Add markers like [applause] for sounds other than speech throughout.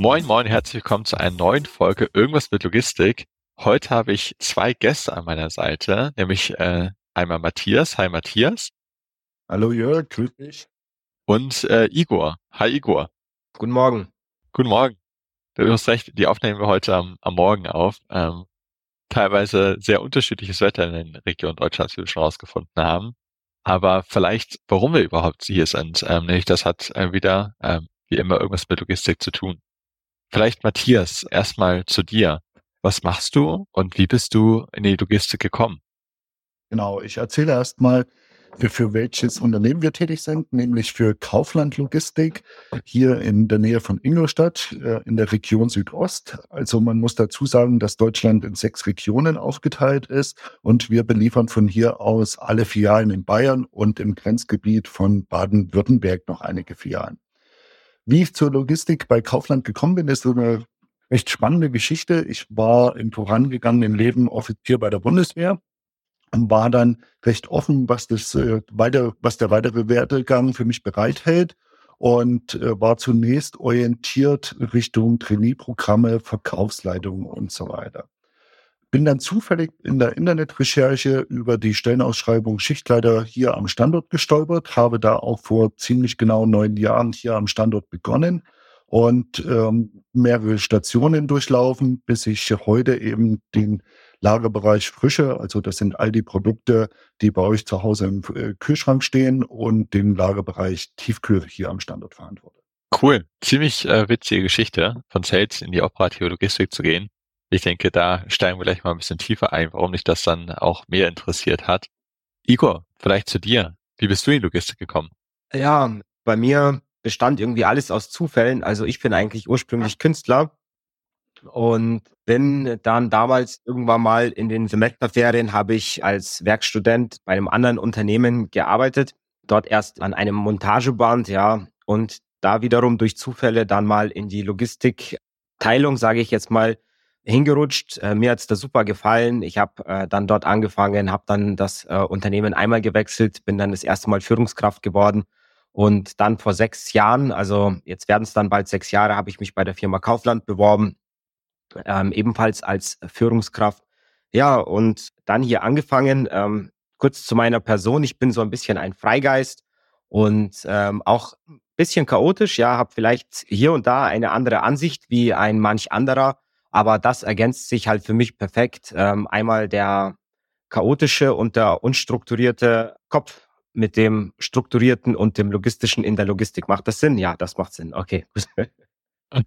Moin, moin, herzlich willkommen zu einer neuen Folge Irgendwas mit Logistik. Heute habe ich zwei Gäste an meiner Seite, nämlich äh, einmal Matthias. Hi Matthias. Hallo Jörg, grüß dich. Und äh, Igor. Hi Igor. Guten Morgen. Guten Morgen. Du hast recht, die aufnehmen wir heute am, am Morgen auf. Ähm, teilweise sehr unterschiedliches Wetter in den Regionen Deutschlands, wie wir schon rausgefunden haben. Aber vielleicht, warum wir überhaupt hier sind, ähm, nämlich das hat äh, wieder, ähm, wie immer, irgendwas mit Logistik zu tun. Vielleicht Matthias, erstmal zu dir. Was machst du und wie bist du in die Logistik gekommen? Genau, ich erzähle erstmal, für, für welches Unternehmen wir tätig sind, nämlich für Kaufland Logistik hier in der Nähe von Ingolstadt äh, in der Region Südost. Also man muss dazu sagen, dass Deutschland in sechs Regionen aufgeteilt ist und wir beliefern von hier aus alle Filialen in Bayern und im Grenzgebiet von Baden-Württemberg noch einige Filialen. Wie ich zur Logistik bei Kaufland gekommen bin, ist so eine recht spannende Geschichte. Ich war im vorangegangenen Leben Offizier bei der Bundeswehr und war dann recht offen, was das äh, weiter, was der weitere Werdegang für mich bereithält und äh, war zunächst orientiert Richtung Trainee-Programme, Verkaufsleitung und so weiter. Bin dann zufällig in der Internetrecherche über die Stellenausschreibung Schichtleiter hier am Standort gestolpert, habe da auch vor ziemlich genau neun Jahren hier am Standort begonnen und ähm, mehrere Stationen durchlaufen, bis ich heute eben den Lagerbereich Frische, also das sind all die Produkte, die bei euch zu Hause im äh, Kühlschrank stehen und den Lagerbereich Tiefkühl hier am Standort verantworte. Cool, ziemlich äh, witzige Geschichte, von Sales in die operative Logistik zu gehen. Ich denke, da steigen wir gleich mal ein bisschen tiefer ein, warum dich das dann auch mehr interessiert hat. Igor, vielleicht zu dir. Wie bist du in Logistik gekommen? Ja, bei mir bestand irgendwie alles aus Zufällen. Also ich bin eigentlich ursprünglich Künstler und bin dann damals irgendwann mal in den Semesterferien habe ich als Werkstudent bei einem anderen Unternehmen gearbeitet. Dort erst an einem Montageband, ja, und da wiederum durch Zufälle dann mal in die Logistikteilung, sage ich jetzt mal, hingerutscht. Äh, mir hat's da super gefallen. Ich habe äh, dann dort angefangen, habe dann das äh, Unternehmen einmal gewechselt, bin dann das erste Mal Führungskraft geworden. Und dann vor sechs Jahren, also jetzt werden es dann bald sechs Jahre, habe ich mich bei der Firma Kaufland beworben, ähm, ebenfalls als Führungskraft. Ja, und dann hier angefangen. Ähm, kurz zu meiner Person. Ich bin so ein bisschen ein Freigeist und ähm, auch ein bisschen chaotisch. Ja, habe vielleicht hier und da eine andere Ansicht wie ein manch anderer aber das ergänzt sich halt für mich perfekt. Ähm, einmal der chaotische und der unstrukturierte Kopf mit dem strukturierten und dem logistischen in der Logistik. Macht das Sinn? Ja, das macht Sinn. Okay. [laughs]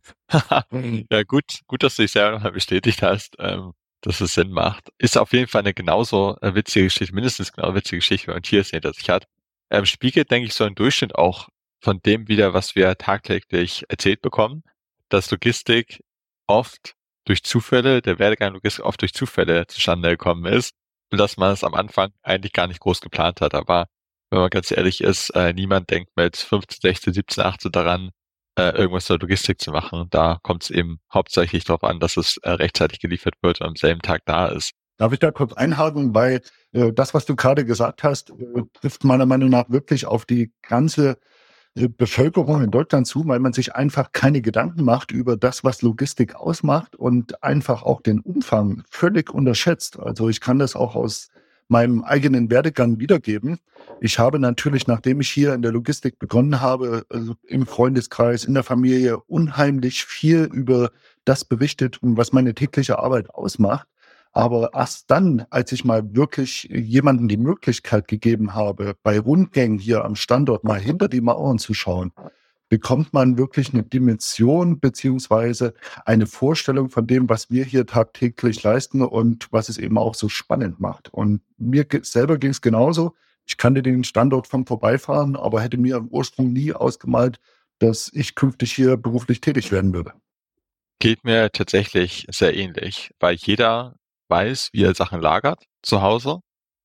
ja, gut, gut, dass du dich selber nochmal bestätigt hast, ähm, dass es Sinn macht. Ist auf jeden Fall eine genauso äh, witzige Geschichte, mindestens genauso witzige Geschichte, wie Matthias hinter sich hat. Ähm, spiegelt, denke ich, so im Durchschnitt auch von dem wieder, was wir tagtäglich erzählt bekommen, dass Logistik oft durch Zufälle, der Werdegang Logistik oft durch Zufälle zustande gekommen ist und dass man es am Anfang eigentlich gar nicht groß geplant hat. Aber wenn man ganz ehrlich ist, äh, niemand denkt mit 15, 16, 17, 18 daran, äh, irgendwas zur Logistik zu machen. Da kommt es eben hauptsächlich darauf an, dass es äh, rechtzeitig geliefert wird und am selben Tag da ist. Darf ich da kurz einhaken, weil äh, das, was du gerade gesagt hast, äh, trifft meiner Meinung nach wirklich auf die ganze Bevölkerung in Deutschland zu, weil man sich einfach keine Gedanken macht über das, was Logistik ausmacht und einfach auch den Umfang völlig unterschätzt. Also ich kann das auch aus meinem eigenen Werdegang wiedergeben. Ich habe natürlich, nachdem ich hier in der Logistik begonnen habe, also im Freundeskreis, in der Familie, unheimlich viel über das berichtet, was meine tägliche Arbeit ausmacht. Aber erst dann, als ich mal wirklich jemanden die Möglichkeit gegeben habe, bei Rundgängen hier am Standort mal hinter die Mauern zu schauen, bekommt man wirklich eine Dimension beziehungsweise eine Vorstellung von dem, was wir hier tagtäglich leisten und was es eben auch so spannend macht. Und mir selber ging es genauso. Ich kannte den Standort vom Vorbeifahren, aber hätte mir im Ursprung nie ausgemalt, dass ich künftig hier beruflich tätig werden würde. Geht mir tatsächlich sehr ähnlich, weil jeder weiß, wie er Sachen lagert zu Hause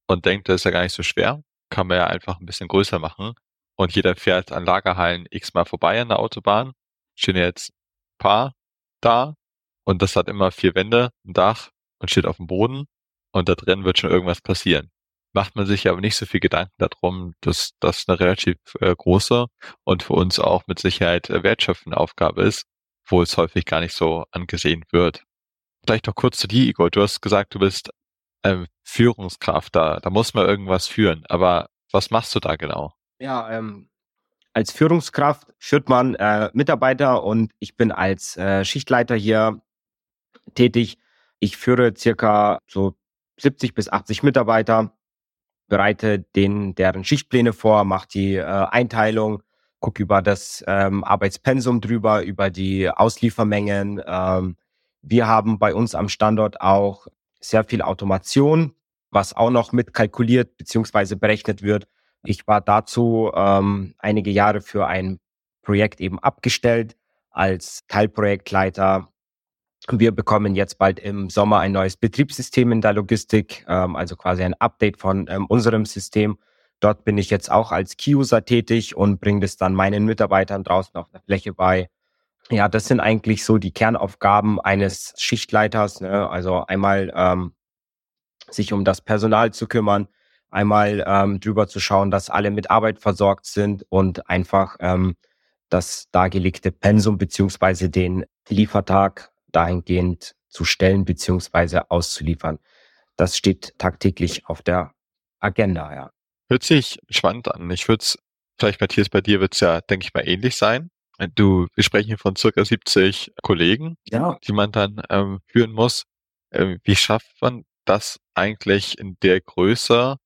und denkt, das ist ja gar nicht so schwer. Kann man ja einfach ein bisschen größer machen. Und jeder fährt an Lagerhallen x-mal vorbei an der Autobahn. Stehen jetzt ein paar da und das hat immer vier Wände, ein Dach und steht auf dem Boden und da drin wird schon irgendwas passieren. Macht man sich aber nicht so viel Gedanken darum, dass das eine relativ äh, große und für uns auch mit Sicherheit äh, wertschöpfende Aufgabe ist, wo es häufig gar nicht so angesehen wird. Vielleicht noch kurz zu dir, Igor. Du hast gesagt, du bist ähm, Führungskraft. Da, da muss man irgendwas führen. Aber was machst du da genau? Ja, ähm, als Führungskraft führt man äh, Mitarbeiter und ich bin als äh, Schichtleiter hier tätig. Ich führe circa so 70 bis 80 Mitarbeiter, bereite denen deren Schichtpläne vor, mache die äh, Einteilung, gucke über das ähm, Arbeitspensum drüber, über die Ausliefermengen. Ähm, wir haben bei uns am Standort auch sehr viel Automation, was auch noch mitkalkuliert beziehungsweise berechnet wird. Ich war dazu ähm, einige Jahre für ein Projekt eben abgestellt als Teilprojektleiter. Wir bekommen jetzt bald im Sommer ein neues Betriebssystem in der Logistik, ähm, also quasi ein Update von ähm, unserem System. Dort bin ich jetzt auch als Key-User tätig und bringe das dann meinen Mitarbeitern draußen auf der Fläche bei. Ja, das sind eigentlich so die Kernaufgaben eines Schichtleiters. Ne? Also einmal ähm, sich um das Personal zu kümmern, einmal ähm, drüber zu schauen, dass alle mit Arbeit versorgt sind und einfach ähm, das dargelegte Pensum beziehungsweise den Liefertag dahingehend zu stellen beziehungsweise auszuliefern. Das steht tagtäglich auf der Agenda, ja. Hört sich spannend an. Ich würde es, vielleicht Matthias, bei dir wird es ja, denke ich mal, ähnlich sein. Du, wir sprechen hier von circa 70 Kollegen, ja. die man dann ähm, führen muss. Ähm, wie schafft man das eigentlich in der Größe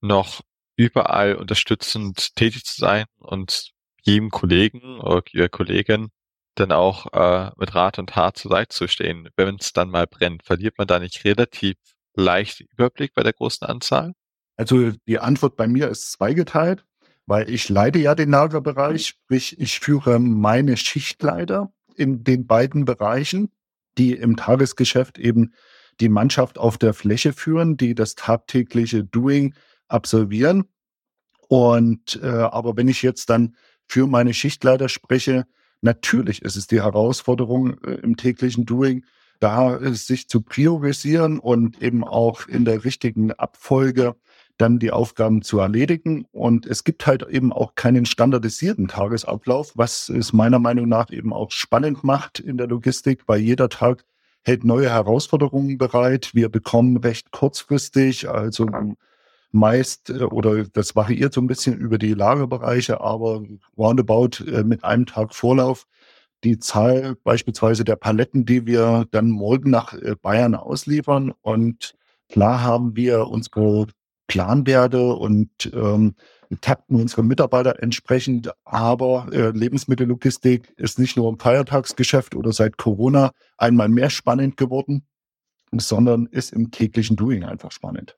noch überall unterstützend tätig zu sein und jedem Kollegen oder jeder Kollegin dann auch äh, mit Rat und Tat zur Seite zu stehen, wenn es dann mal brennt? Verliert man da nicht relativ leicht Überblick bei der großen Anzahl? Also die Antwort bei mir ist zweigeteilt, weil ich leite ja den Lagerbereich, sprich ich führe meine Schichtleiter in den beiden Bereichen, die im Tagesgeschäft eben die Mannschaft auf der Fläche führen, die das tagtägliche Doing absolvieren. Und äh, aber wenn ich jetzt dann für meine Schichtleiter spreche, natürlich ist es die Herausforderung äh, im täglichen Doing, da äh, sich zu priorisieren und eben auch in der richtigen Abfolge dann die Aufgaben zu erledigen. Und es gibt halt eben auch keinen standardisierten Tagesablauf, was es meiner Meinung nach eben auch spannend macht in der Logistik, weil jeder Tag hält neue Herausforderungen bereit. Wir bekommen recht kurzfristig, also meist, äh, oder das variiert so ein bisschen über die Lagerbereiche, aber roundabout äh, mit einem Tag Vorlauf die Zahl beispielsweise der Paletten, die wir dann morgen nach äh, Bayern ausliefern. Und klar haben wir unsere Planwerte und ähm, takten unsere Mitarbeiter entsprechend. Aber äh, Lebensmittellogistik ist nicht nur im Feiertagsgeschäft oder seit Corona einmal mehr spannend geworden, sondern ist im täglichen Doing einfach spannend.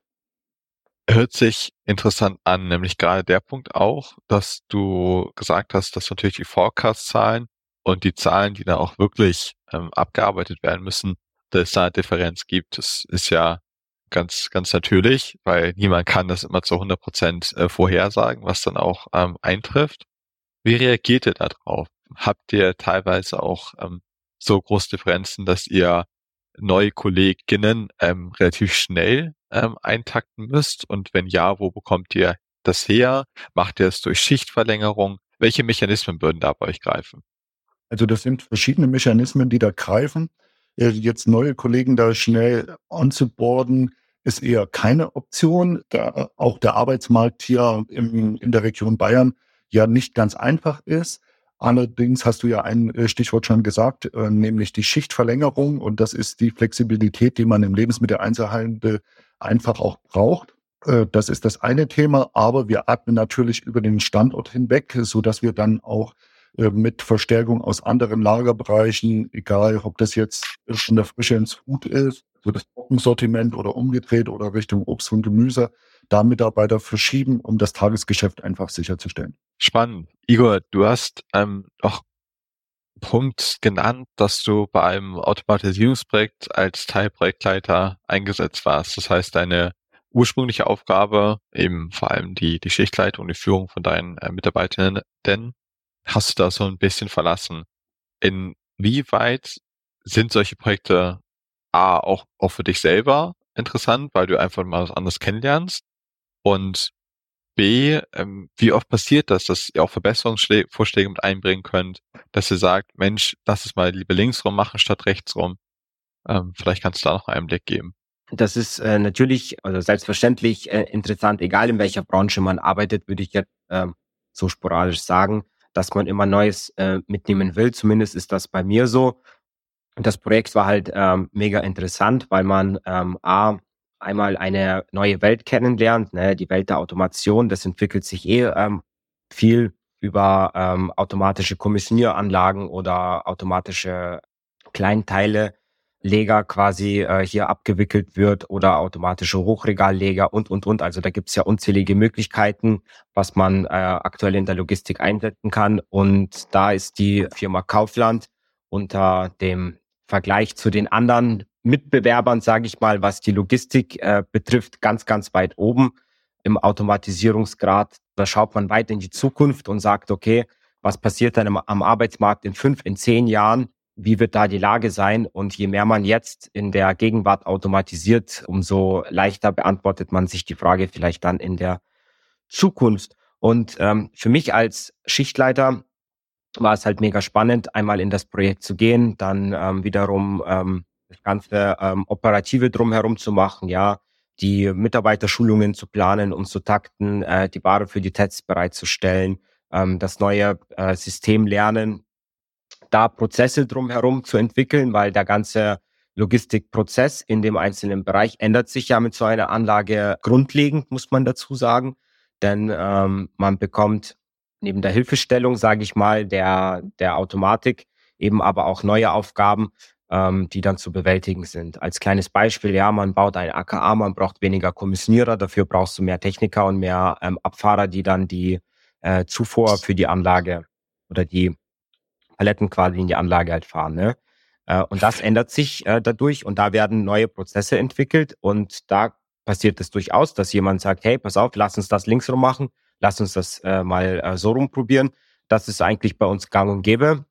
Hört sich interessant an, nämlich gerade der Punkt auch, dass du gesagt hast, dass natürlich die Forecast-Zahlen und die Zahlen, die da auch wirklich ähm, abgearbeitet werden müssen, dass es da eine Differenz gibt. Das ist ja ganz, ganz natürlich, weil niemand kann das immer zu 100 Prozent äh, vorhersagen, was dann auch ähm, eintrifft. Wie reagiert ihr da drauf? Habt ihr teilweise auch ähm, so große Differenzen, dass ihr neue Kolleginnen ähm, relativ schnell ähm, eintakten müsst? Und wenn ja, wo bekommt ihr das her? Macht ihr es durch Schichtverlängerung? Welche Mechanismen würden da bei euch greifen? Also das sind verschiedene Mechanismen, die da greifen. Äh, jetzt neue Kollegen da schnell onzuboarden, ist eher keine Option, da auch der Arbeitsmarkt hier im, in der Region Bayern ja nicht ganz einfach ist. Allerdings hast du ja ein äh, Stichwort schon gesagt, äh, nämlich die Schichtverlängerung. Und das ist die Flexibilität, die man im Lebensmitteleinzelhandel einfach auch braucht. Das ist das eine Thema, aber wir atmen natürlich über den Standort hinweg, so dass wir dann auch mit Verstärkung aus anderen Lagerbereichen, egal ob das jetzt in der Frische ins Food ist, so das Trockensortiment oder umgedreht oder Richtung Obst und Gemüse, da Mitarbeiter verschieben, um das Tagesgeschäft einfach sicherzustellen. Spannend. Igor, du hast ähm, auch Punkt genannt, dass du bei einem Automatisierungsprojekt als Teilprojektleiter eingesetzt warst. Das heißt, deine ursprüngliche Aufgabe, eben vor allem die, die Schichtleitung, die Führung von deinen äh, Mitarbeitenden, hast du da so ein bisschen verlassen. Inwieweit sind solche Projekte A, auch, auch für dich selber interessant, weil du einfach mal was anderes kennenlernst und B, ähm, wie oft passiert das, dass ihr auch Verbesserungsvorschläge mit einbringen könnt, dass ihr sagt, Mensch, lass es mal lieber links rum machen statt rechts rum. Ähm, vielleicht kannst du da noch einen Blick geben. Das ist äh, natürlich, also selbstverständlich äh, interessant, egal in welcher Branche man arbeitet, würde ich jetzt äh, so sporadisch sagen, dass man immer Neues äh, mitnehmen will. Zumindest ist das bei mir so. Das Projekt war halt ähm, mega interessant, weil man ähm, A, einmal eine neue Welt kennenlernt, ne, die Welt der Automation, das entwickelt sich eh ähm, viel über ähm, automatische Kommissionieranlagen oder automatische Kleinteile Leger quasi äh, hier abgewickelt wird oder automatische Hochregalleger und, und, und. Also da gibt's ja unzählige Möglichkeiten, was man äh, aktuell in der Logistik einsetzen kann. Und da ist die Firma Kaufland unter dem Vergleich zu den anderen Mitbewerbern, sage ich mal, was die Logistik äh, betrifft, ganz, ganz weit oben im Automatisierungsgrad. Da schaut man weit in die Zukunft und sagt, okay, was passiert dann am Arbeitsmarkt in fünf, in zehn Jahren? Wie wird da die Lage sein? Und je mehr man jetzt in der Gegenwart automatisiert, umso leichter beantwortet man sich die Frage vielleicht dann in der Zukunft. Und ähm, für mich als Schichtleiter war es halt mega spannend, einmal in das Projekt zu gehen, dann ähm, wiederum ähm, das ganze ähm, Operative drumherum zu machen, ja, die Mitarbeiterschulungen zu planen und zu takten, äh, die Ware für die Tests bereitzustellen, ähm, das neue äh, System lernen, da Prozesse drumherum zu entwickeln, weil der ganze Logistikprozess in dem einzelnen Bereich ändert sich ja mit so einer Anlage grundlegend, muss man dazu sagen. Denn ähm, man bekommt neben der Hilfestellung, sage ich mal, der, der Automatik eben aber auch neue Aufgaben, ähm, die dann zu bewältigen sind. Als kleines Beispiel, ja, man baut ein AKA, man braucht weniger Kommissionierer, dafür brauchst du mehr Techniker und mehr ähm, Abfahrer, die dann die äh, Zufuhr für die Anlage oder die Paletten quasi in die Anlage halt fahren. Ne? Äh, und das ändert sich äh, dadurch und da werden neue Prozesse entwickelt und da passiert es durchaus, dass jemand sagt, hey, pass auf, lass uns das links rum machen, lass uns das äh, mal so rumprobieren. Das ist eigentlich bei uns gang und gäbe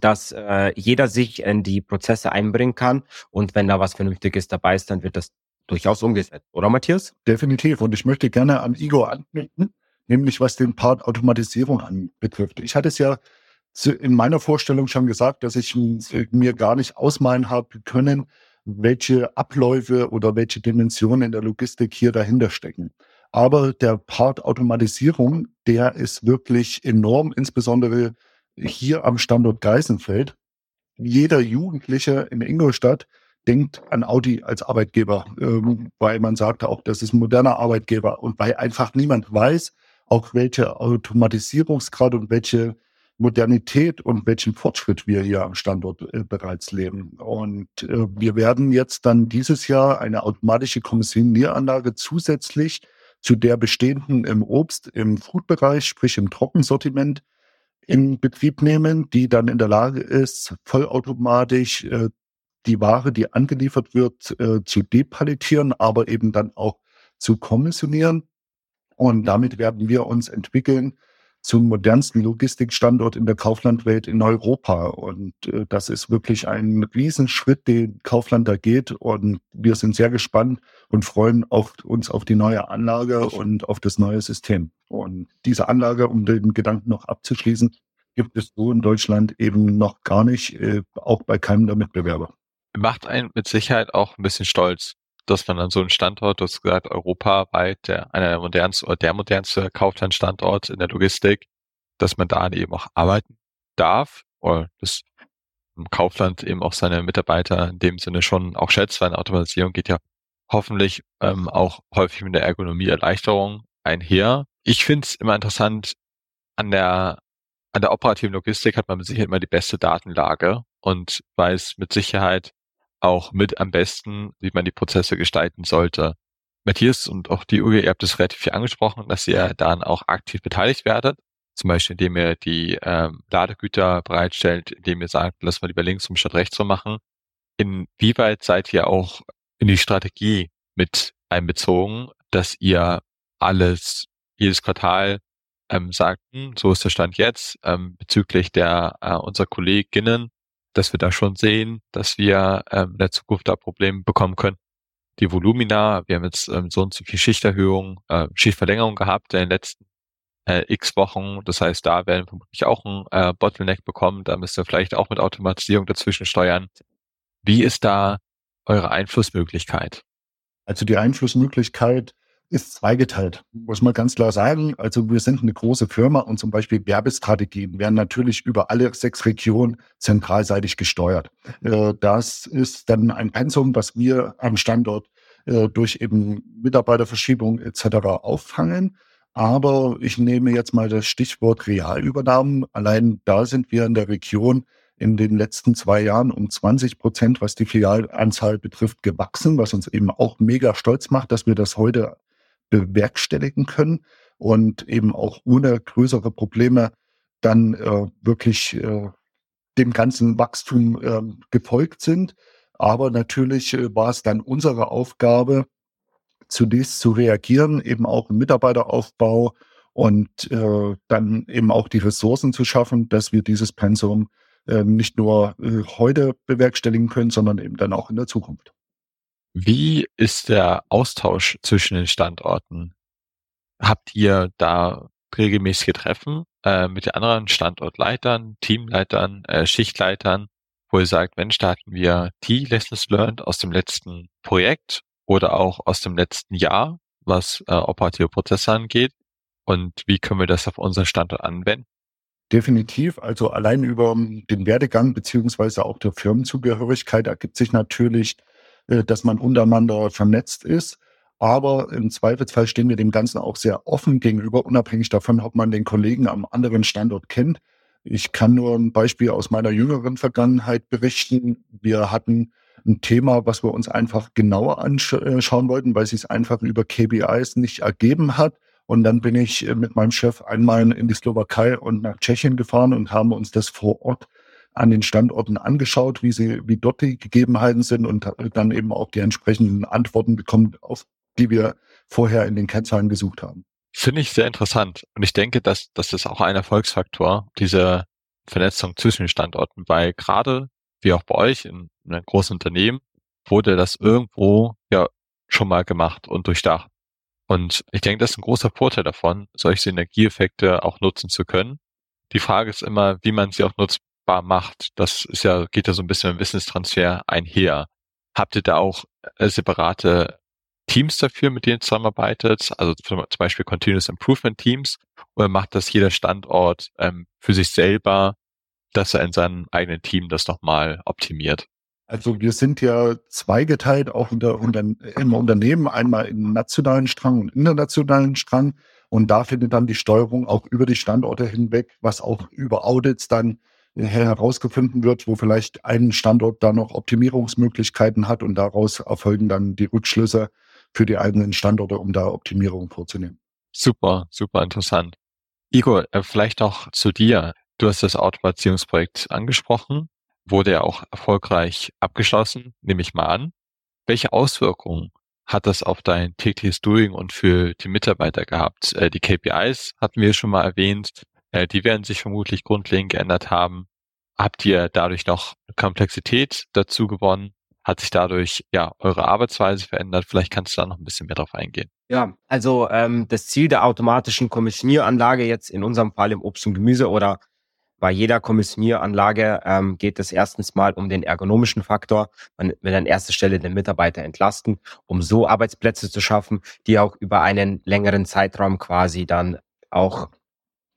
dass jeder sich in die Prozesse einbringen kann und wenn da was Vernünftiges dabei ist, dann wird das durchaus umgesetzt, oder Matthias? Definitiv. Und ich möchte gerne an Igor anknüpfen, nämlich was den Part Automatisierung anbetrifft. Ich hatte es ja in meiner Vorstellung schon gesagt, dass ich mir gar nicht ausmalen habe können, welche Abläufe oder welche Dimensionen in der Logistik hier dahinter stecken. Aber der Part Automatisierung, der ist wirklich enorm, insbesondere hier am Standort Geisenfeld. Jeder Jugendliche in Ingolstadt denkt an Audi als Arbeitgeber, ähm, weil man sagte auch, das ist ein moderner Arbeitgeber und weil einfach niemand weiß, auch welche Automatisierungsgrad und welche Modernität und welchen Fortschritt wir hier am Standort äh, bereits leben. Und äh, wir werden jetzt dann dieses Jahr eine automatische Kommissionieranlage zusätzlich zu der bestehenden im Obst, im Foodbereich, sprich im Trockensortiment, in Betrieb nehmen, die dann in der Lage ist, vollautomatisch äh, die Ware, die angeliefert wird, äh, zu depalettieren, aber eben dann auch zu kommissionieren. Und damit werden wir uns entwickeln zum modernsten Logistikstandort in der Kauflandwelt in Europa. Und äh, das ist wirklich ein Riesenschritt, den Kaufland da geht. Und wir sind sehr gespannt und freuen auf, uns auf die neue Anlage und auf das neue System. Und diese Anlage, um den Gedanken noch abzuschließen, gibt es so in Deutschland eben noch gar nicht, äh, auch bei keinem der Mitbewerber. Macht einen mit Sicherheit auch ein bisschen stolz, dass man an so einen Standort, du hast gesagt, europaweit, der, einer der modernsten oder der modernste Kauflandstandort in der Logistik, dass man da eben auch arbeiten darf oder das im Kaufland eben auch seine Mitarbeiter in dem Sinne schon auch schätzt, weil eine Automatisierung geht ja hoffentlich ähm, auch häufig mit der Ergonomie-Erleichterung einher. Ich finde es immer interessant, an der, an der operativen Logistik hat man mit Sicherheit immer die beste Datenlage und weiß mit Sicherheit, auch mit am besten, wie man die Prozesse gestalten sollte. Matthias und auch die Uwe, ihr habt es relativ viel angesprochen, dass ihr dann auch aktiv beteiligt werdet zum Beispiel indem ihr die ähm, Ladegüter bereitstellt, indem ihr sagt, lass mal lieber links rum statt rechts rum machen. Inwieweit seid ihr auch in die Strategie mit einbezogen, dass ihr alles jedes Quartal ähm, sagt, hm, so ist der Stand jetzt ähm, bezüglich der äh, unserer Kolleginnen, dass wir da schon sehen, dass wir ähm, in der Zukunft da Probleme bekommen können. Die Volumina, wir haben jetzt ähm, so und so viel Schichterhöhung, äh, Schichtverlängerung gehabt in den letzten äh, x Wochen. Das heißt, da werden wir vermutlich auch ein äh, Bottleneck bekommen. Da müsst ihr vielleicht auch mit Automatisierung dazwischen steuern. Wie ist da eure Einflussmöglichkeit? Also die Einflussmöglichkeit ist zweigeteilt, muss man ganz klar sagen. Also wir sind eine große Firma und zum Beispiel Werbestrategien werden natürlich über alle sechs Regionen zentralseitig gesteuert. Äh, das ist dann ein Pensum, was wir am Standort äh, durch eben Mitarbeiterverschiebung etc. auffangen. Aber ich nehme jetzt mal das Stichwort Realübernahmen. Allein da sind wir in der Region in den letzten zwei Jahren um 20 Prozent, was die Filialanzahl betrifft, gewachsen, was uns eben auch mega stolz macht, dass wir das heute bewerkstelligen können und eben auch ohne größere Probleme dann äh, wirklich äh, dem ganzen Wachstum äh, gefolgt sind. Aber natürlich äh, war es dann unsere Aufgabe, zunächst zu reagieren, eben auch im Mitarbeiteraufbau und äh, dann eben auch die Ressourcen zu schaffen, dass wir dieses Pensum äh, nicht nur äh, heute bewerkstelligen können, sondern eben dann auch in der Zukunft. Wie ist der Austausch zwischen den Standorten? Habt ihr da regelmäßige Treffen äh, mit den anderen Standortleitern, Teamleitern, äh, Schichtleitern, wo ihr sagt, wenn starten wir die Lessons Learned aus dem letzten Projekt oder auch aus dem letzten Jahr, was äh, operative Prozesse angeht? Und wie können wir das auf unseren Standort anwenden? Definitiv. Also allein über den Werdegang beziehungsweise auch der Firmenzugehörigkeit ergibt sich natürlich dass man untereinander vernetzt ist. Aber im Zweifelsfall stehen wir dem Ganzen auch sehr offen gegenüber, unabhängig davon, ob man den Kollegen am anderen Standort kennt. Ich kann nur ein Beispiel aus meiner jüngeren Vergangenheit berichten. Wir hatten ein Thema, was wir uns einfach genauer anschauen wollten, weil es sich einfach über KPIs nicht ergeben hat. Und dann bin ich äh, mit meinem Chef einmal in die Slowakei und nach Tschechien gefahren und haben uns das vor Ort an den Standorten angeschaut, wie sie, wie dort die Gegebenheiten sind und dann eben auch die entsprechenden Antworten bekommen, auf die wir vorher in den Kennzahlen gesucht haben. Finde ich sehr interessant. Und ich denke, dass, dass das auch ein Erfolgsfaktor, diese Vernetzung zwischen den Standorten, weil gerade wie auch bei euch in, in einem großen Unternehmen wurde das irgendwo ja schon mal gemacht und durchdacht. Und ich denke, das ist ein großer Vorteil davon, solche Synergieeffekte auch nutzen zu können. Die Frage ist immer, wie man sie auch nutzt, messbar macht. Das ist ja, geht ja so ein bisschen mit Wissenstransfer einher. Habt ihr da auch äh, separate Teams dafür, mit denen ihr zusammenarbeitet? Also zum Beispiel Continuous Improvement Teams? Oder macht das jeder Standort ähm, für sich selber, dass er in seinem eigenen Team das nochmal optimiert? Also wir sind ja zweigeteilt auch unter, unter, im Unternehmen, einmal im nationalen Strang und internationalen Strang. Und da findet dann die Steuerung auch über die Standorte hinweg, was auch über Audits dann herausgefunden wird, wo vielleicht ein Standort da noch Optimierungsmöglichkeiten hat und daraus erfolgen dann die Rückschlüsse für die eigenen Standorte, um da Optimierung vorzunehmen. Super, super interessant. Igor, äh, vielleicht auch zu dir. Du hast das Automatisierungsprojekt angesprochen, wurde ja auch erfolgreich abgeschlossen, nehme ich mal an. Welche Auswirkungen hat das auf dein tägliches Doing und für die Mitarbeiter gehabt? Äh, die KPIs hatten wir schon mal erwähnt. Äh, die werden sich vermutlich grundlegend geändert haben. Habt ihr dadurch noch Komplexität dazu gewonnen? Hat sich dadurch ja eure Arbeitsweise verändert? Vielleicht kannst du da noch ein bisschen mehr drauf eingehen. Ja, also ähm, das Ziel der automatischen Kommissionieranlage jetzt in unserem Fall im Obst und Gemüse oder bei jeder Kommissionieranlage ähm, geht es erstens mal um den ergonomischen Faktor. Man will an erster Stelle den Mitarbeiter entlasten, um so Arbeitsplätze zu schaffen, die auch über einen längeren Zeitraum quasi dann auch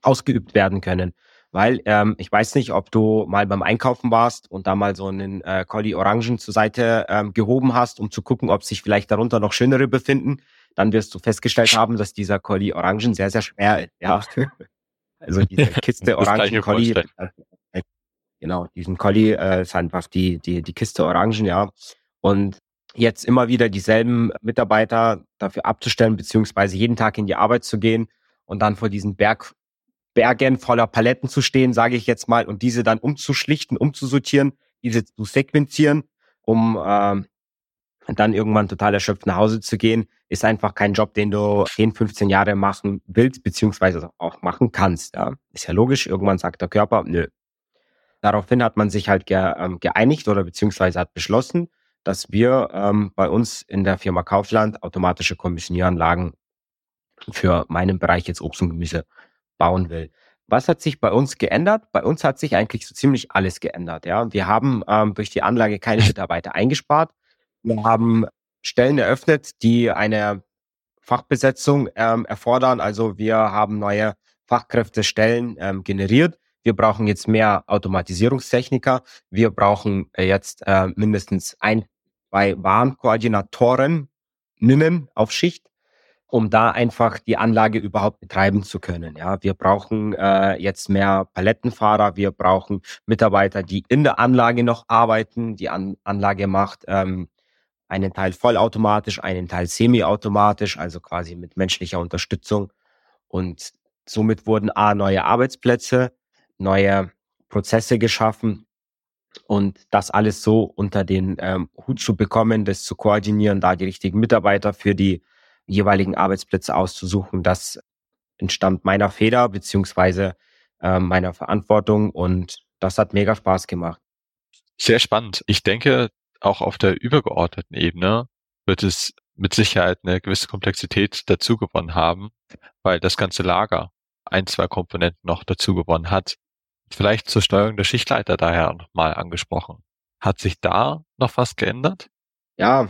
ausgeübt werden können. Weil ähm, ich weiß nicht, ob du mal beim Einkaufen warst und da mal so einen äh, Colli Orangen zur Seite ähm, gehoben hast, um zu gucken, ob sich vielleicht darunter noch schönere befinden. Dann wirst du festgestellt haben, dass dieser Colli Orangen sehr, sehr schwer ist. Ja. [laughs] Also diese Kiste [laughs] Orangen Colli. Äh, genau, diesen Colli äh, ist einfach die, die, die Kiste Orangen, ja. Und jetzt immer wieder dieselben Mitarbeiter dafür abzustellen, beziehungsweise jeden Tag in die Arbeit zu gehen und dann vor diesen Berg Bergen voller Paletten zu stehen, sage ich jetzt mal, und diese dann umzuschlichten, umzusortieren, diese zu sequenzieren, um ähm, dann irgendwann total erschöpft nach Hause zu gehen, ist einfach kein Job, den du 10, 15 Jahre machen willst, beziehungsweise auch machen kannst. Ja. Ist ja logisch, irgendwann sagt der Körper, nö. Daraufhin hat man sich halt ähm, geeinigt oder beziehungsweise hat beschlossen, dass wir ähm, bei uns in der Firma Kaufland automatische Kommissionieranlagen für meinen Bereich jetzt Obst und Gemüse bauen will. Was hat sich bei uns geändert? Bei uns hat sich eigentlich so ziemlich alles geändert. Ja, wir haben ähm, durch die Anlage keine [laughs] Mitarbeiter eingespart. Wir haben Stellen eröffnet, die eine Fachbesetzung ähm, erfordern. Also wir haben neue Fachkräftestellen ähm, generiert. Wir brauchen jetzt mehr Automatisierungstechniker. Wir brauchen äh, jetzt äh, mindestens ein, zwei Warenkoordinatoren auf Schicht um da einfach die Anlage überhaupt betreiben zu können. Ja, wir brauchen äh, jetzt mehr Palettenfahrer, wir brauchen Mitarbeiter, die in der Anlage noch arbeiten. Die An Anlage macht ähm, einen Teil vollautomatisch, einen Teil semiautomatisch, also quasi mit menschlicher Unterstützung. Und somit wurden A neue Arbeitsplätze, neue Prozesse geschaffen und das alles so unter den ähm, Hut zu bekommen, das zu koordinieren, da die richtigen Mitarbeiter für die jeweiligen Arbeitsplätze auszusuchen. Das entstammt meiner Feder beziehungsweise äh, meiner Verantwortung und das hat mega Spaß gemacht. Sehr spannend. Ich denke, auch auf der übergeordneten Ebene wird es mit Sicherheit eine gewisse Komplexität dazu gewonnen haben, weil das ganze Lager ein, zwei Komponenten noch dazu gewonnen hat. Vielleicht zur Steuerung der Schichtleiter daher nochmal angesprochen. Hat sich da noch was geändert? Ja,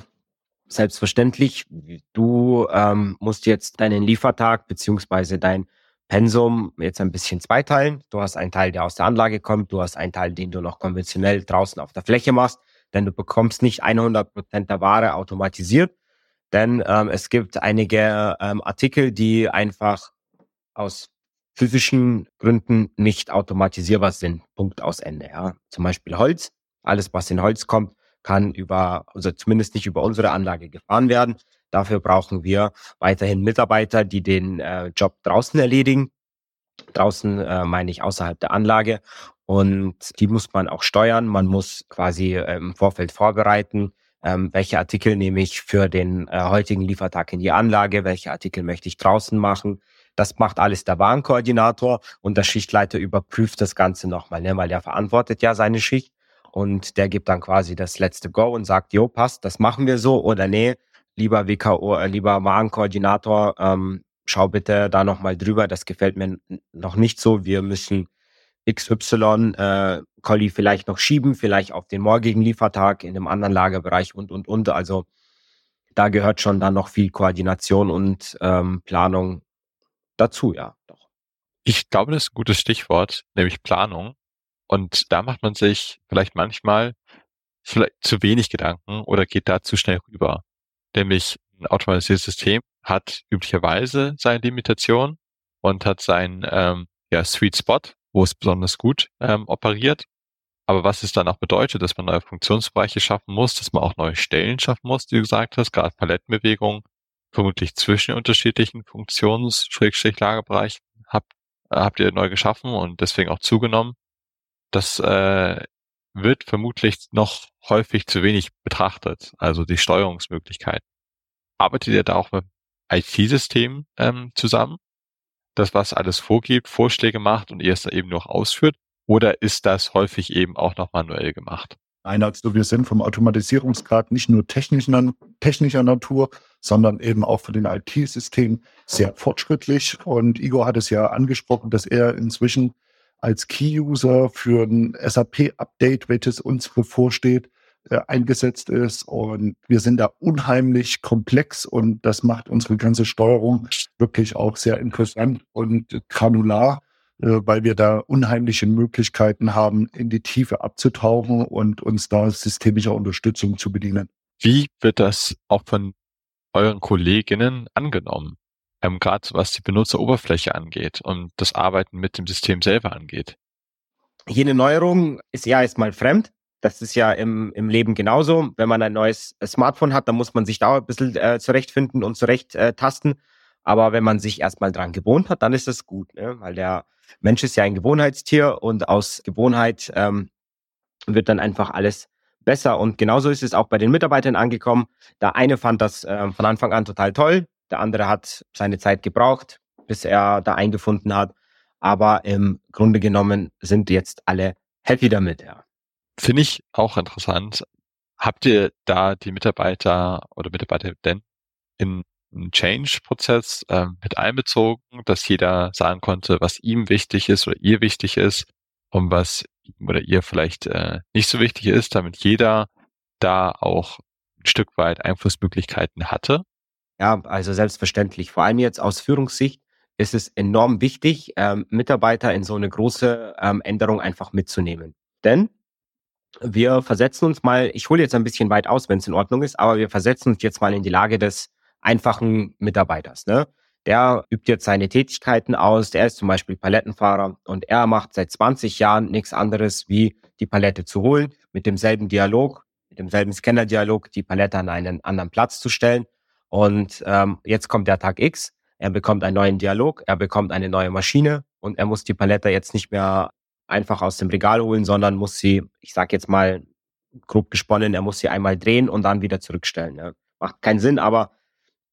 selbstverständlich. Du ähm, musst jetzt deinen Liefertag beziehungsweise dein Pensum jetzt ein bisschen zweiteilen. Du hast einen Teil, der aus der Anlage kommt. Du hast einen Teil, den du noch konventionell draußen auf der Fläche machst. Denn du bekommst nicht 100 Prozent der Ware automatisiert. Denn ähm, es gibt einige ähm, Artikel, die einfach aus physischen Gründen nicht automatisierbar sind. Punkt aus Ende. Ja. Zum Beispiel Holz. Alles, was in Holz kommt, kann über, also zumindest nicht über unsere Anlage gefahren werden. Dafür brauchen wir weiterhin Mitarbeiter, die den äh, Job draußen erledigen. Draußen äh, meine ich außerhalb der Anlage. Und die muss man auch steuern. Man muss quasi äh, im Vorfeld vorbereiten, ähm, welche Artikel nehme ich für den äh, heutigen Liefertag in die Anlage, welche Artikel möchte ich draußen machen. Das macht alles der Warenkoordinator und der Schichtleiter überprüft das Ganze nochmal, ne? weil der verantwortet ja seine Schicht und der gibt dann quasi das letzte Go und sagt, jo, passt, das machen wir so oder nee, lieber WKO, äh, lieber Warenkoordinator, ähm, schau bitte da nochmal drüber, das gefällt mir noch nicht so, wir müssen XY äh, Colli vielleicht noch schieben, vielleicht auf den morgigen Liefertag in einem anderen Lagerbereich und, und, und. Also da gehört schon dann noch viel Koordination und ähm, Planung dazu, ja, doch. Ich glaube, das ist ein gutes Stichwort, nämlich Planung. Und da macht man sich vielleicht manchmal vielleicht zu wenig Gedanken oder geht da zu schnell rüber. Nämlich ein automatisiertes System hat üblicherweise seine Limitation und hat seinen ähm, ja, Sweet Spot, wo es besonders gut ähm, operiert. Aber was es dann auch bedeutet, dass man neue Funktionsbereiche schaffen muss, dass man auch neue Stellen schaffen muss, wie du gesagt hast, gerade Palettenbewegungen, vermutlich zwischen unterschiedlichen Funktions-Lagerbereichen habt, habt ihr neu geschaffen und deswegen auch zugenommen das äh, wird vermutlich noch häufig zu wenig betrachtet, also die Steuerungsmöglichkeiten. Arbeitet ihr da auch mit IT-Systemen ähm, zusammen, das was alles vorgibt, Vorschläge macht und ihr es dann eben noch ausführt? Oder ist das häufig eben auch noch manuell gemacht? Nein, also wir sind vom Automatisierungsgrad nicht nur technischer, technischer Natur, sondern eben auch für den IT-System sehr fortschrittlich. Und Igor hat es ja angesprochen, dass er inzwischen als Key-User für ein SAP-Update, welches uns bevorsteht, äh, eingesetzt ist. Und wir sind da unheimlich komplex und das macht unsere ganze Steuerung wirklich auch sehr interessant und granular, äh, weil wir da unheimliche Möglichkeiten haben, in die Tiefe abzutauchen und uns da systemischer Unterstützung zu bedienen. Wie wird das auch von euren Kolleginnen angenommen? Ähm, gerade was die Benutzeroberfläche angeht und das Arbeiten mit dem System selber angeht. Jede Neuerung ist ja erstmal fremd. Das ist ja im, im Leben genauso. Wenn man ein neues Smartphone hat, dann muss man sich da ein bisschen äh, zurechtfinden und zurecht äh, tasten. Aber wenn man sich erstmal dran gewohnt hat, dann ist das gut, ne? weil der Mensch ist ja ein Gewohnheitstier und aus Gewohnheit ähm, wird dann einfach alles besser. Und genauso ist es auch bei den Mitarbeitern angekommen. Der eine fand das äh, von Anfang an total toll, der andere hat seine Zeit gebraucht, bis er da eingefunden hat. Aber im Grunde genommen sind jetzt alle happy damit, ja. Finde ich auch interessant. Habt ihr da die Mitarbeiter oder Mitarbeiter denn in einen Change-Prozess äh, mit einbezogen, dass jeder sagen konnte, was ihm wichtig ist oder ihr wichtig ist und was ihm oder ihr vielleicht äh, nicht so wichtig ist, damit jeder da auch ein Stück weit Einflussmöglichkeiten hatte? Ja, also selbstverständlich. Vor allem jetzt aus Führungssicht ist es enorm wichtig, ähm, Mitarbeiter in so eine große ähm, Änderung einfach mitzunehmen. Denn wir versetzen uns mal, ich hole jetzt ein bisschen weit aus, wenn es in Ordnung ist, aber wir versetzen uns jetzt mal in die Lage des einfachen Mitarbeiters. Ne? Der übt jetzt seine Tätigkeiten aus, der ist zum Beispiel Palettenfahrer und er macht seit 20 Jahren nichts anderes, wie die Palette zu holen, mit demselben Dialog, mit demselben Scanner-Dialog die Palette an einen anderen Platz zu stellen. Und ähm, jetzt kommt der Tag X, er bekommt einen neuen Dialog, er bekommt eine neue Maschine und er muss die Palette jetzt nicht mehr einfach aus dem Regal holen, sondern muss sie, ich sag jetzt mal grob gesponnen, er muss sie einmal drehen und dann wieder zurückstellen. Ja. Macht keinen Sinn, aber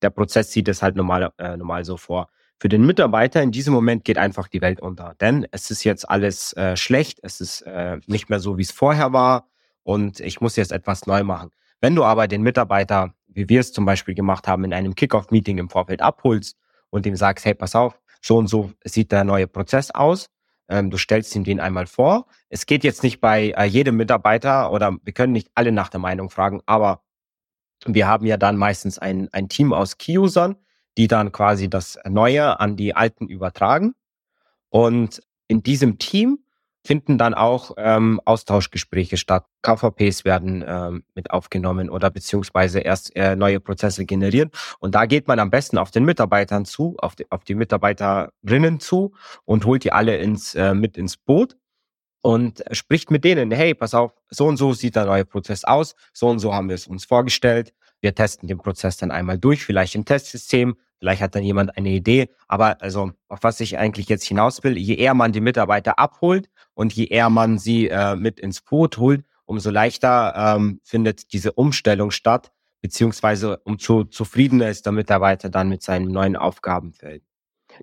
der Prozess sieht es halt normal, äh, normal so vor. Für den Mitarbeiter in diesem Moment geht einfach die Welt unter, denn es ist jetzt alles äh, schlecht, es ist äh, nicht mehr so, wie es vorher war und ich muss jetzt etwas neu machen. Wenn du aber den Mitarbeiter, wie wir es zum Beispiel gemacht haben, in einem Kickoff-Meeting im Vorfeld abholst und ihm sagst, hey, pass auf, so und so sieht der neue Prozess aus, ähm, du stellst ihm den einmal vor. Es geht jetzt nicht bei äh, jedem Mitarbeiter oder wir können nicht alle nach der Meinung fragen, aber wir haben ja dann meistens ein, ein Team aus Key-Usern, die dann quasi das Neue an die Alten übertragen. Und in diesem Team finden dann auch ähm, Austauschgespräche statt. KVPs werden ähm, mit aufgenommen oder beziehungsweise erst äh, neue Prozesse generieren. Und da geht man am besten auf den Mitarbeitern zu, auf die, auf die Mitarbeiterinnen zu und holt die alle ins, äh, mit ins Boot und spricht mit denen, hey, pass auf, so und so sieht der neue Prozess aus, so und so haben wir es uns vorgestellt. Wir testen den Prozess dann einmal durch, vielleicht im Testsystem, vielleicht hat dann jemand eine Idee. Aber also, auf was ich eigentlich jetzt hinaus will, je eher man die Mitarbeiter abholt und je eher man sie äh, mit ins Boot holt, umso leichter ähm, findet diese Umstellung statt, beziehungsweise umso zufriedener ist der Mitarbeiter dann mit seinem neuen Aufgabenfeld.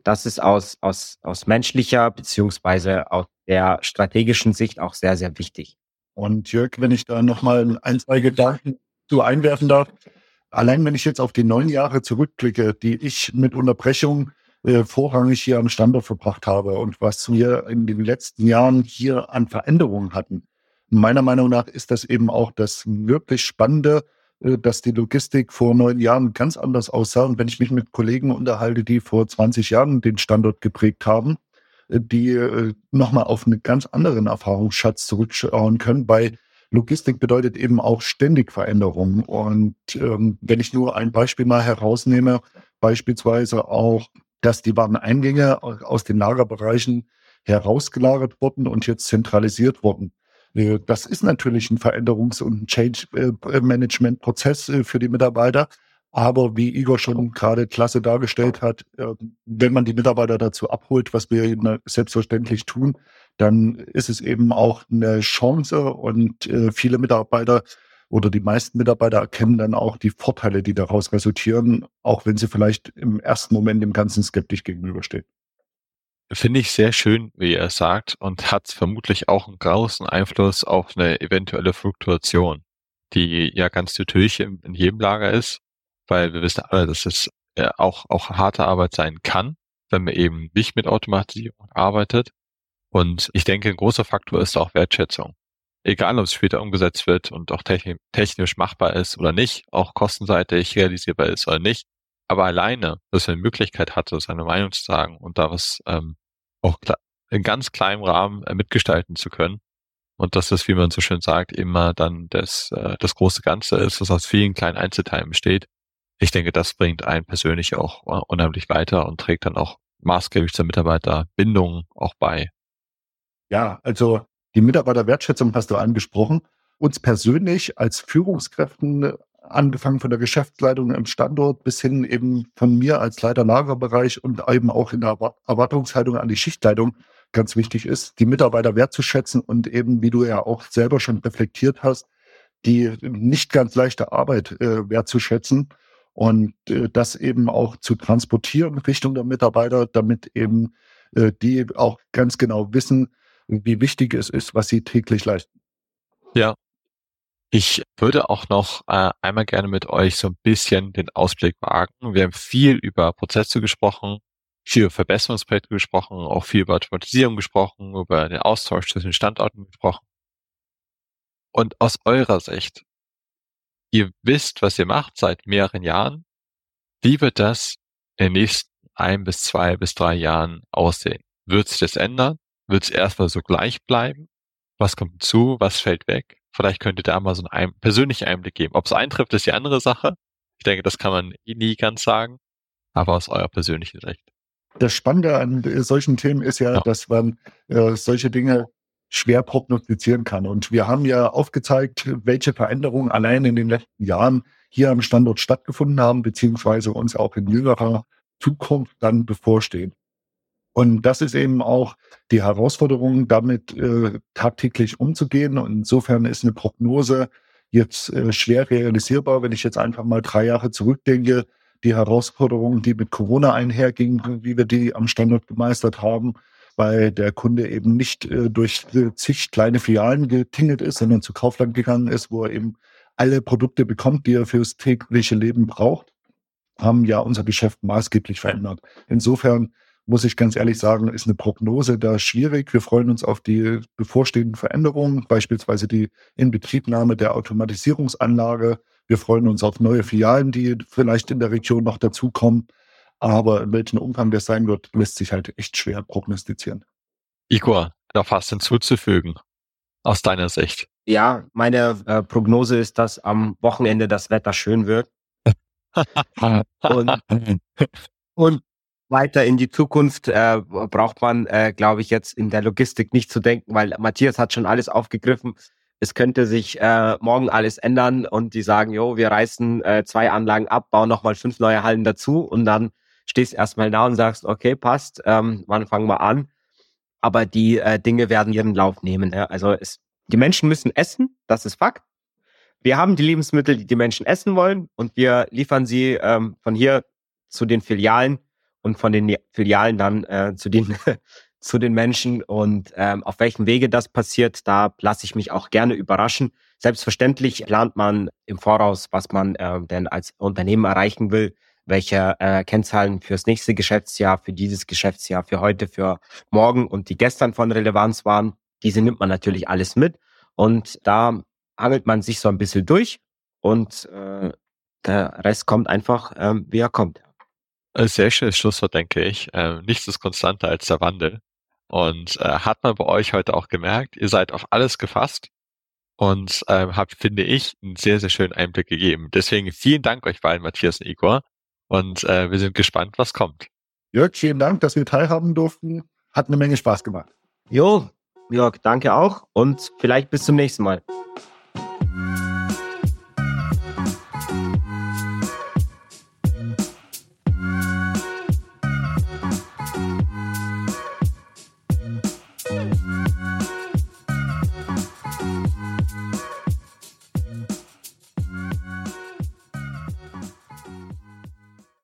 Das ist aus, aus, aus menschlicher beziehungsweise aus der strategischen Sicht auch sehr, sehr wichtig. Und Jörg, wenn ich da nochmal ein, zwei Gedanken zu einwerfen darf. Allein wenn ich jetzt auf die neun Jahre zurückblicke, die ich mit Unterbrechung äh, vorrangig hier am Standort verbracht habe und was wir in den letzten Jahren hier an Veränderungen hatten. Meiner Meinung nach ist das eben auch das wirklich Spannende, äh, dass die Logistik vor neun Jahren ganz anders aussah. Und wenn ich mich mit Kollegen unterhalte, die vor 20 Jahren den Standort geprägt haben, die äh, nochmal auf einen ganz anderen Erfahrungsschatz zurückschauen können. Bei Logistik bedeutet eben auch ständig Veränderungen. Und ähm, wenn ich nur ein Beispiel mal herausnehme, beispielsweise auch, dass die Wareneingänge aus den Lagerbereichen herausgelagert wurden und jetzt zentralisiert wurden. Äh, das ist natürlich ein Veränderungs- und Change-Management-Prozess äh, für die Mitarbeiter. Aber wie Igor schon gerade klasse dargestellt hat, wenn man die Mitarbeiter dazu abholt, was wir selbstverständlich tun, dann ist es eben auch eine Chance und äh, viele Mitarbeiter oder die meisten Mitarbeiter erkennen dann auch die Vorteile, die daraus resultieren, auch wenn sie vielleicht im ersten Moment dem Ganzen skeptisch gegenüberstehen. Finde ich sehr schön, wie er sagt, und hat vermutlich auch einen großen Einfluss auf eine eventuelle Fluktuation, die ja ganz natürlich in, jedem Lager ist weil wir wissen alle, dass es äh, auch, auch harte Arbeit sein kann, wenn man eben nicht mit Automatisierung arbeitet. Und ich denke, ein großer Faktor ist auch Wertschätzung. Egal, ob es später umgesetzt wird und auch technisch machbar ist oder nicht, auch kostenseitig realisierbar ist oder nicht. Aber alleine, dass er eine Möglichkeit hatte, seine Meinung zu sagen und da was ähm, auch in ganz kleinem Rahmen äh, mitgestalten zu können. Und dass das, wie man so schön sagt, immer dann das, äh, das große Ganze ist, das aus vielen kleinen Einzelteilen besteht, ich denke, das bringt einen persönlich auch äh, unheimlich weiter und trägt dann auch maßgeblich zur Mitarbeiterbindung auch bei. Ja, also die Mitarbeiterwertschätzung hast du angesprochen. Uns persönlich als Führungskräften, angefangen von der Geschäftsleitung im Standort bis hin eben von mir als Leiter Lagerbereich und eben auch in der Erwartungshaltung an die Schichtleitung, ganz wichtig ist, die Mitarbeiter wertzuschätzen und eben, wie du ja auch selber schon reflektiert hast, die nicht ganz leichte Arbeit äh, wertzuschätzen und äh, das eben auch zu transportieren Richtung der Mitarbeiter, damit eben äh, die auch ganz genau wissen, wie wichtig es ist, was sie täglich leisten. Ja. Ich würde auch noch äh, einmal gerne mit euch so ein bisschen den Ausblick wagen. Wir haben viel über Prozesse gesprochen, viel über Verbesserungsprojekte gesprochen, auch viel über Automatisierung gesprochen, über den Austausch zwischen Standorten gesprochen. Und aus eurer Sicht, ihr wisst, was ihr macht seit mehreren Jahren. Wie wird das in den nächsten ein bis zwei bis drei Jahren aussehen? Wird sich das ändern? Wird es erstmal so gleich bleiben? Was kommt zu? Was fällt weg? Vielleicht könnt ihr da mal so einen persönlichen Einblick geben. Ob es eintrifft, ist die andere Sache. Ich denke, das kann man eh nie ganz sagen. Aber aus eurer persönlichen Sicht. Das Spannende an solchen Themen ist ja, ja. dass man äh, solche Dinge schwer prognostizieren kann. Und wir haben ja aufgezeigt, welche Veränderungen allein in den letzten Jahren hier am Standort stattgefunden haben, beziehungsweise uns auch in jüngerer Zukunft dann bevorstehen. Und das ist eben auch die Herausforderung, damit äh, tagtäglich umzugehen. Und insofern ist eine Prognose jetzt äh, schwer realisierbar. Wenn ich jetzt einfach mal drei Jahre zurückdenke, die Herausforderungen, die mit Corona einhergingen, wie wir die am Standort gemeistert haben, weil der Kunde eben nicht äh, durch zig kleine Filialen getingelt ist, sondern zu Kaufland gegangen ist, wo er eben alle Produkte bekommt, die er fürs tägliche Leben braucht, haben ja unser Geschäft maßgeblich verändert. Insofern muss ich ganz ehrlich sagen, ist eine Prognose da schwierig. Wir freuen uns auf die bevorstehenden Veränderungen, beispielsweise die Inbetriebnahme der Automatisierungsanlage. Wir freuen uns auf neue Filialen, die vielleicht in der Region noch dazukommen. Aber in welchem Umfang das sein wird, lässt sich halt echt schwer prognostizieren. Igor, da fast hinzuzufügen, aus deiner Sicht. Ja, meine äh, Prognose ist, dass am Wochenende das Wetter schön wird. [laughs] und, und weiter in die Zukunft äh, braucht man, äh, glaube ich, jetzt in der Logistik nicht zu denken, weil Matthias hat schon alles aufgegriffen. Es könnte sich äh, morgen alles ändern und die sagen, jo, wir reißen äh, zwei Anlagen ab, bauen nochmal fünf neue Hallen dazu und dann stehst erstmal da und sagst, okay, passt, ähm, wann fangen wir an? Aber die äh, Dinge werden ihren Lauf nehmen. Ja? Also es, die Menschen müssen essen, das ist Fakt. Wir haben die Lebensmittel, die die Menschen essen wollen und wir liefern sie ähm, von hier zu den Filialen und von den Filialen dann äh, zu den [laughs] zu den Menschen und ähm, auf welchem Wege das passiert, da lasse ich mich auch gerne überraschen. Selbstverständlich plant man im Voraus, was man äh, denn als Unternehmen erreichen will welche äh, Kennzahlen fürs nächste Geschäftsjahr, für dieses Geschäftsjahr, für heute, für morgen und die gestern von Relevanz waren. Diese nimmt man natürlich alles mit und da hangelt man sich so ein bisschen durch und äh, der Rest kommt einfach, ähm, wie er kommt. Sehr schönes Schlusswort, denke ich. Ähm, nichts ist konstanter als der Wandel. Und äh, hat man bei euch heute auch gemerkt, ihr seid auf alles gefasst und ähm, habt, finde ich, einen sehr, sehr schönen Einblick gegeben. Deswegen vielen Dank euch beiden, Matthias und Igor. Und äh, wir sind gespannt, was kommt. Jörg, vielen Dank, dass wir teilhaben durften. Hat eine Menge Spaß gemacht. Jo, Jörg, danke auch und vielleicht bis zum nächsten Mal.